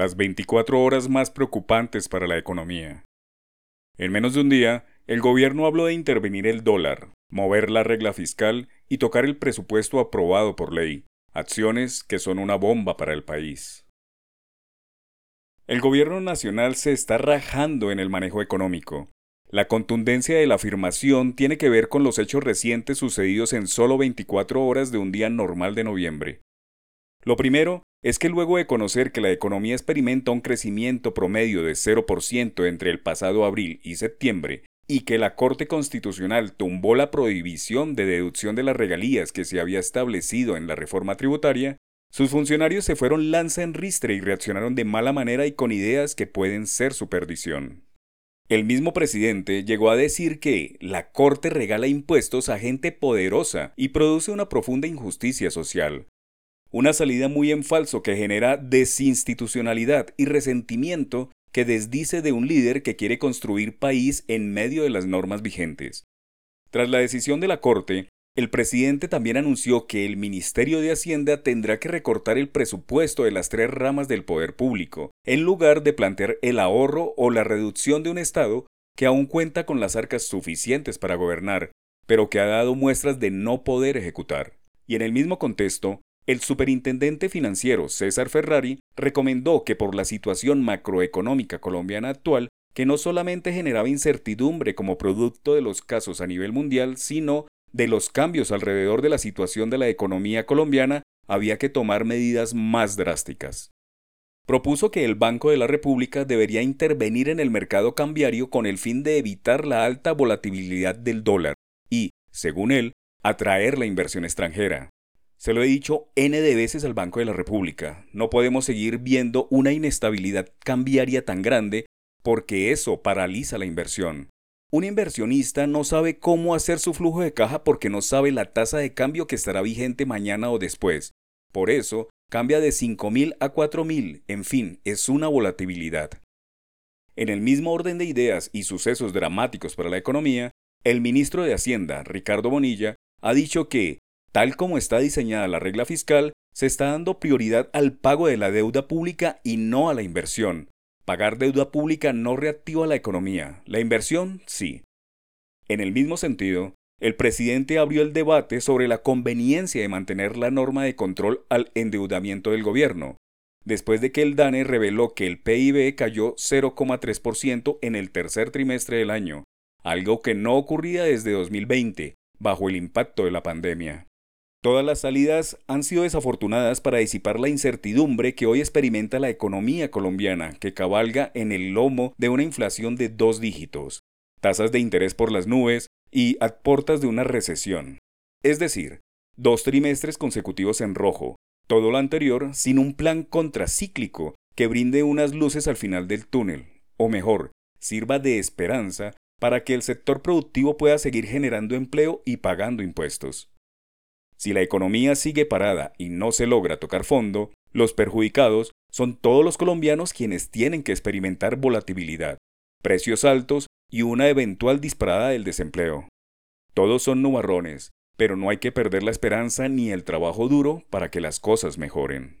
las 24 horas más preocupantes para la economía. En menos de un día, el gobierno habló de intervenir el dólar, mover la regla fiscal y tocar el presupuesto aprobado por ley, acciones que son una bomba para el país. El gobierno nacional se está rajando en el manejo económico. La contundencia de la afirmación tiene que ver con los hechos recientes sucedidos en solo 24 horas de un día normal de noviembre. Lo primero es que luego de conocer que la economía experimenta un crecimiento promedio de 0% entre el pasado abril y septiembre, y que la Corte Constitucional tumbó la prohibición de deducción de las regalías que se había establecido en la reforma tributaria, sus funcionarios se fueron lanza en ristre y reaccionaron de mala manera y con ideas que pueden ser su perdición. El mismo presidente llegó a decir que la Corte regala impuestos a gente poderosa y produce una profunda injusticia social, una salida muy en falso que genera desinstitucionalidad y resentimiento que desdice de un líder que quiere construir país en medio de las normas vigentes. Tras la decisión de la Corte, el presidente también anunció que el Ministerio de Hacienda tendrá que recortar el presupuesto de las tres ramas del poder público, en lugar de plantear el ahorro o la reducción de un Estado que aún cuenta con las arcas suficientes para gobernar, pero que ha dado muestras de no poder ejecutar. Y en el mismo contexto, el superintendente financiero César Ferrari recomendó que por la situación macroeconómica colombiana actual, que no solamente generaba incertidumbre como producto de los casos a nivel mundial, sino de los cambios alrededor de la situación de la economía colombiana, había que tomar medidas más drásticas. Propuso que el Banco de la República debería intervenir en el mercado cambiario con el fin de evitar la alta volatilidad del dólar y, según él, atraer la inversión extranjera. Se lo he dicho N de veces al Banco de la República. No podemos seguir viendo una inestabilidad cambiaria tan grande porque eso paraliza la inversión. Un inversionista no sabe cómo hacer su flujo de caja porque no sabe la tasa de cambio que estará vigente mañana o después. Por eso, cambia de 5.000 a 4.000. En fin, es una volatilidad. En el mismo orden de ideas y sucesos dramáticos para la economía, el ministro de Hacienda, Ricardo Bonilla, ha dicho que Tal como está diseñada la regla fiscal, se está dando prioridad al pago de la deuda pública y no a la inversión. Pagar deuda pública no reactiva la economía, la inversión sí. En el mismo sentido, el presidente abrió el debate sobre la conveniencia de mantener la norma de control al endeudamiento del gobierno, después de que el DANE reveló que el PIB cayó 0,3% en el tercer trimestre del año, algo que no ocurría desde 2020, bajo el impacto de la pandemia. Todas las salidas han sido desafortunadas para disipar la incertidumbre que hoy experimenta la economía colombiana, que cabalga en el lomo de una inflación de dos dígitos, tasas de interés por las nubes y a de una recesión. Es decir, dos trimestres consecutivos en rojo, todo lo anterior sin un plan contracíclico que brinde unas luces al final del túnel, o mejor, sirva de esperanza para que el sector productivo pueda seguir generando empleo y pagando impuestos. Si la economía sigue parada y no se logra tocar fondo, los perjudicados son todos los colombianos quienes tienen que experimentar volatilidad, precios altos y una eventual disparada del desempleo. Todos son nubarrones, pero no hay que perder la esperanza ni el trabajo duro para que las cosas mejoren.